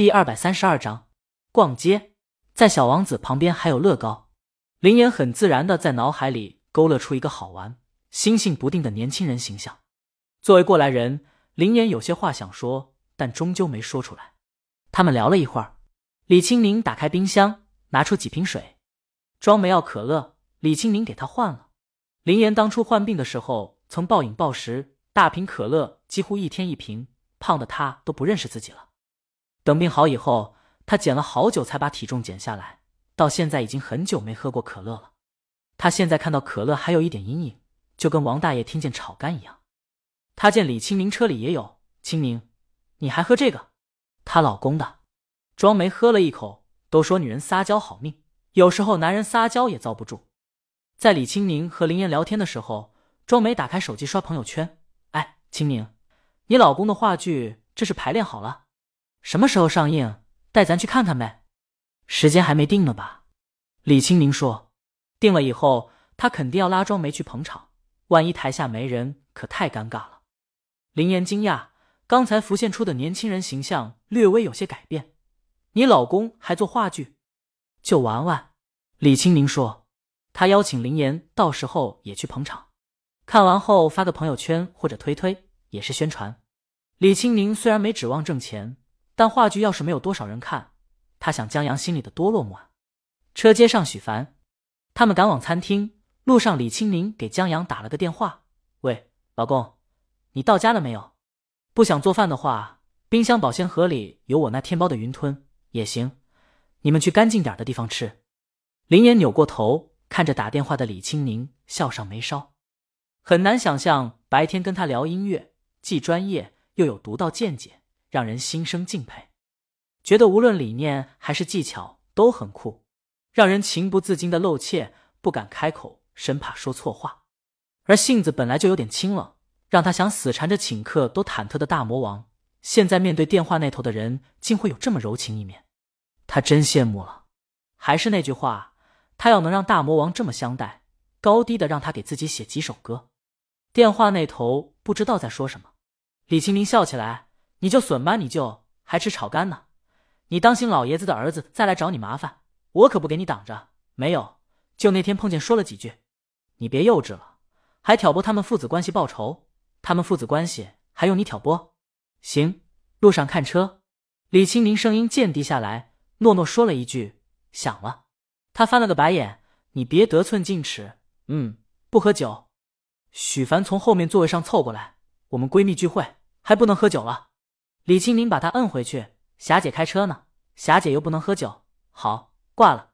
第二百三十二章逛街。在小王子旁边还有乐高，林岩很自然的在脑海里勾勒出一个好玩、心性不定的年轻人形象。作为过来人，林岩有些话想说，但终究没说出来。他们聊了一会儿，李青宁打开冰箱，拿出几瓶水。庄梅要可乐，李青宁给他换了。林岩当初患病的时候曾暴饮暴食，大瓶可乐几乎一天一瓶，胖的他都不认识自己了。等病好以后，他减了好久才把体重减下来，到现在已经很久没喝过可乐了。他现在看到可乐还有一点阴影，就跟王大爷听见炒肝一样。他见李青宁车里也有，青宁，你还喝这个？她老公的。庄梅喝了一口，都说女人撒娇好命。有时候男人撒娇也遭不住。在李青宁和林岩聊天的时候，庄梅打开手机刷朋友圈。哎，青宁，你老公的话剧这是排练好了，什么时候上映？带咱去看看呗。时间还没定呢吧？李青宁说，定了以后他肯定要拉庄梅去捧场，万一台下没人，可太尴尬了。林岩惊讶，刚才浮现出的年轻人形象略微有些改变。你老公还做话剧？就玩玩，李青宁说，他邀请林岩到时候也去捧场，看完后发个朋友圈或者推推也是宣传。李青宁虽然没指望挣钱，但话剧要是没有多少人看，他想江阳心里的多落寞啊。车接上许凡，他们赶往餐厅，路上李青宁给江阳打了个电话：“喂，老公，你到家了没有？不想做饭的话，冰箱保鲜盒里有我那天包的云吞也行。”你们去干净点的地方吃。林岩扭过头看着打电话的李青宁，笑上眉梢。很难想象白天跟他聊音乐，既专业又有独到见解，让人心生敬佩。觉得无论理念还是技巧都很酷，让人情不自禁的露怯，不敢开口，生怕说错话。而性子本来就有点清冷，让他想死缠着请客都忐忑的大魔王，现在面对电话那头的人，竟会有这么柔情一面。他真羡慕了，还是那句话，他要能让大魔王这么相待，高低的让他给自己写几首歌。电话那头不知道在说什么，李清明笑起来：“你就损吧，你就还吃炒肝呢？你当心老爷子的儿子再来找你麻烦，我可不给你挡着。没有，就那天碰见说了几句，你别幼稚了，还挑拨他们父子关系报仇？他们父子关系还用你挑拨？行，路上看车。”李青明声音渐低下来。诺诺说了一句：“想了。”他翻了个白眼：“你别得寸进尺。”嗯，不喝酒。许凡从后面座位上凑过来：“我们闺蜜聚会还不能喝酒了。”李青宁把他摁回去：“霞姐开车呢，霞姐又不能喝酒。”好，挂了。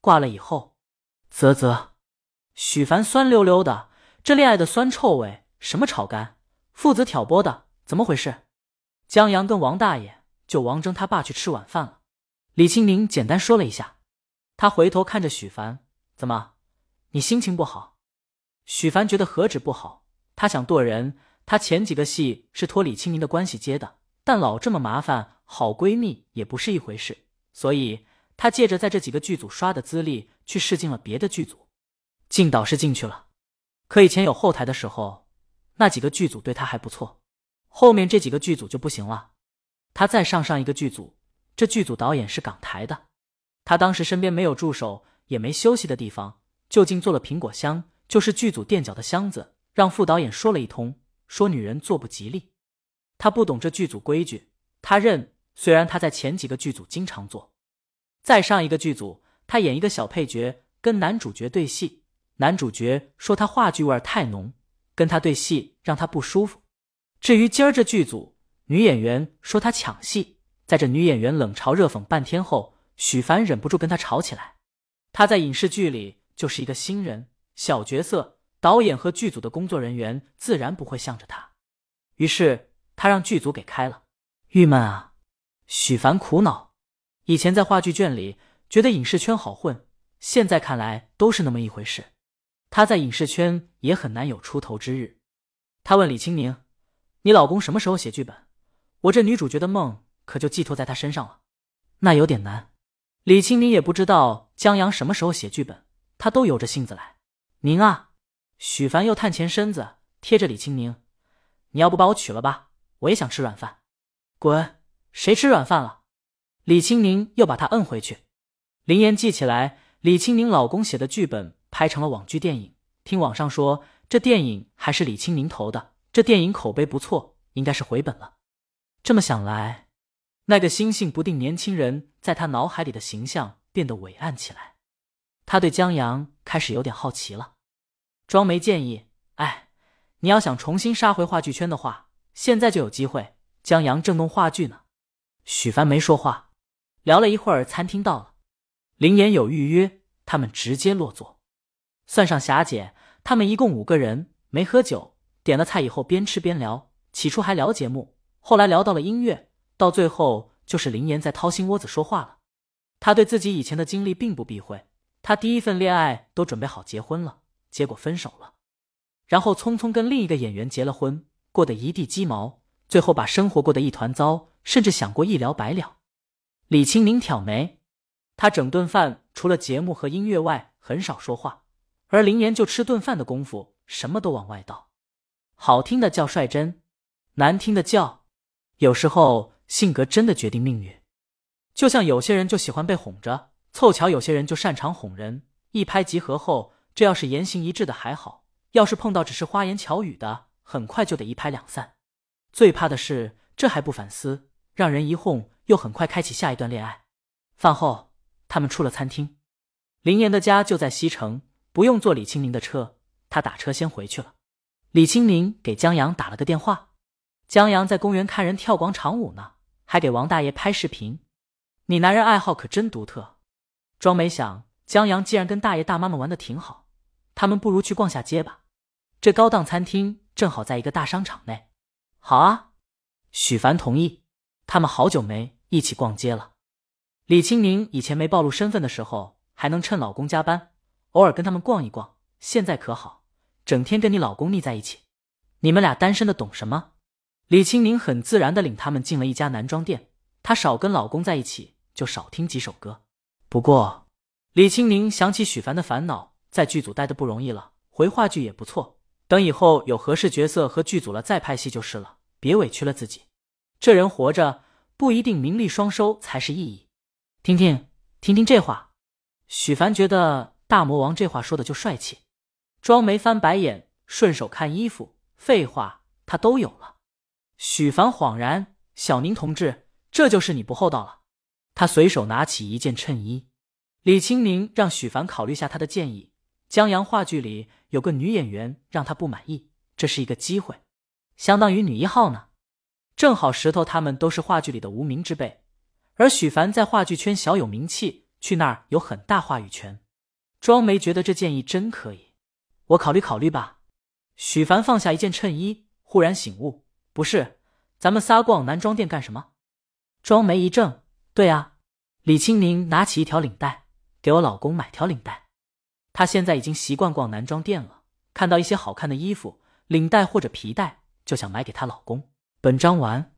挂了以后，啧啧。许凡酸溜溜的，这恋爱的酸臭味，什么炒肝，父子挑拨的，怎么回事？江阳跟王大爷就王征他爸去吃晚饭了。李青宁简单说了一下，他回头看着许凡：“怎么，你心情不好？”许凡觉得何止不好，他想剁人。他前几个戏是托李青宁的关系接的，但老这么麻烦，好闺蜜也不是一回事。所以，他借着在这几个剧组刷的资历，去试镜了别的剧组。进导是进去了，可以前有后台的时候，那几个剧组对他还不错。后面这几个剧组就不行了，他再上上一个剧组。这剧组导演是港台的，他当时身边没有助手，也没休息的地方，就近做了苹果箱，就是剧组垫脚的箱子，让副导演说了一通，说女人做不吉利。他不懂这剧组规矩，他认。虽然他在前几个剧组经常做，再上一个剧组，他演一个小配角，跟男主角对戏，男主角说他话剧味太浓，跟他对戏让他不舒服。至于今儿这剧组，女演员说他抢戏。在这女演员冷嘲热讽半天后，许凡忍不住跟他吵起来。他在影视剧里就是一个新人，小角色，导演和剧组的工作人员自然不会向着他。于是他让剧组给开了。郁闷啊！许凡苦恼。以前在话剧圈里觉得影视圈好混，现在看来都是那么一回事。他在影视圈也很难有出头之日。他问李青宁：“你老公什么时候写剧本？我这女主角的梦。”可就寄托在他身上了，那有点难。李青宁也不知道江阳什么时候写剧本，他都由着性子来。您啊，许凡又探前身子贴着李青宁，你要不把我娶了吧？我也想吃软饭。滚！谁吃软饭了？李青宁又把他摁回去。林岩记起来，李青宁老公写的剧本拍成了网剧电影，听网上说这电影还是李青宁投的，这电影口碑不错，应该是回本了。这么想来，那个心性不定年轻人在他脑海里的形象变得伟岸起来。他对江阳开始有点好奇了。庄梅建议：“哎，你要想重新杀回话剧圈的话，现在就有机会。江阳正弄话剧呢。”许凡没说话，聊了一会儿，餐厅到了。林岩有预约，他们直接落座。算上霞姐，他们一共五个人，没喝酒，点了菜以后边吃边聊。起初还聊节目，后来聊到了音乐，到最后就是林岩在掏心窝子说话了。他对自己以前的经历并不避讳，他第一份恋爱都准备好结婚了，结果分手了，然后匆匆跟另一个演员结了婚，过得一地鸡毛，最后把生活过得一团糟，甚至想过一了百了。李青明挑眉。他整顿饭除了节目和音乐外很少说话，而林岩就吃顿饭的功夫什么都往外倒，好听的叫率真，难听的叫。有时候性格真的决定命运，就像有些人就喜欢被哄着，凑巧有些人就擅长哄人。一拍即合后，这要是言行一致的还好，要是碰到只是花言巧语的，很快就得一拍两散。最怕的是这还不反思，让人一哄又很快开启下一段恋爱。饭后。他们出了餐厅，林岩的家就在西城，不用坐李青宁的车，他打车先回去了。李青宁给江阳打了个电话，江阳在公园看人跳广场舞呢，还给王大爷拍视频。你男人爱好可真独特。庄梅想，江阳既然跟大爷大妈们玩的挺好，他们不如去逛下街吧。这高档餐厅正好在一个大商场内。好啊，许凡同意。他们好久没一起逛街了。李青宁以前没暴露身份的时候，还能趁老公加班，偶尔跟他们逛一逛。现在可好，整天跟你老公腻在一起。你们俩单身的懂什么？李青宁很自然的领他们进了一家男装店。她少跟老公在一起，就少听几首歌。不过，李青宁想起许凡的烦恼，在剧组待的不容易了，回话剧也不错。等以后有合适角色和剧组了再拍戏就是了，别委屈了自己。这人活着不一定名利双收才是意义。听听听听这话，许凡觉得大魔王这话说的就帅气。庄梅翻白眼，顺手看衣服，废话他都有了。许凡恍然，小宁同志，这就是你不厚道了。他随手拿起一件衬衣。李青宁让许凡考虑下他的建议。江阳话剧里有个女演员让他不满意，这是一个机会，相当于女一号呢。正好石头他们都是话剧里的无名之辈。而许凡在话剧圈小有名气，去那儿有很大话语权。庄梅觉得这建议真可以，我考虑考虑吧。许凡放下一件衬衣，忽然醒悟：不是，咱们仨逛男装店干什么？庄梅一怔：对啊。李青宁拿起一条领带，给我老公买条领带。她现在已经习惯逛男装店了，看到一些好看的衣服、领带或者皮带，就想买给她老公。本章完。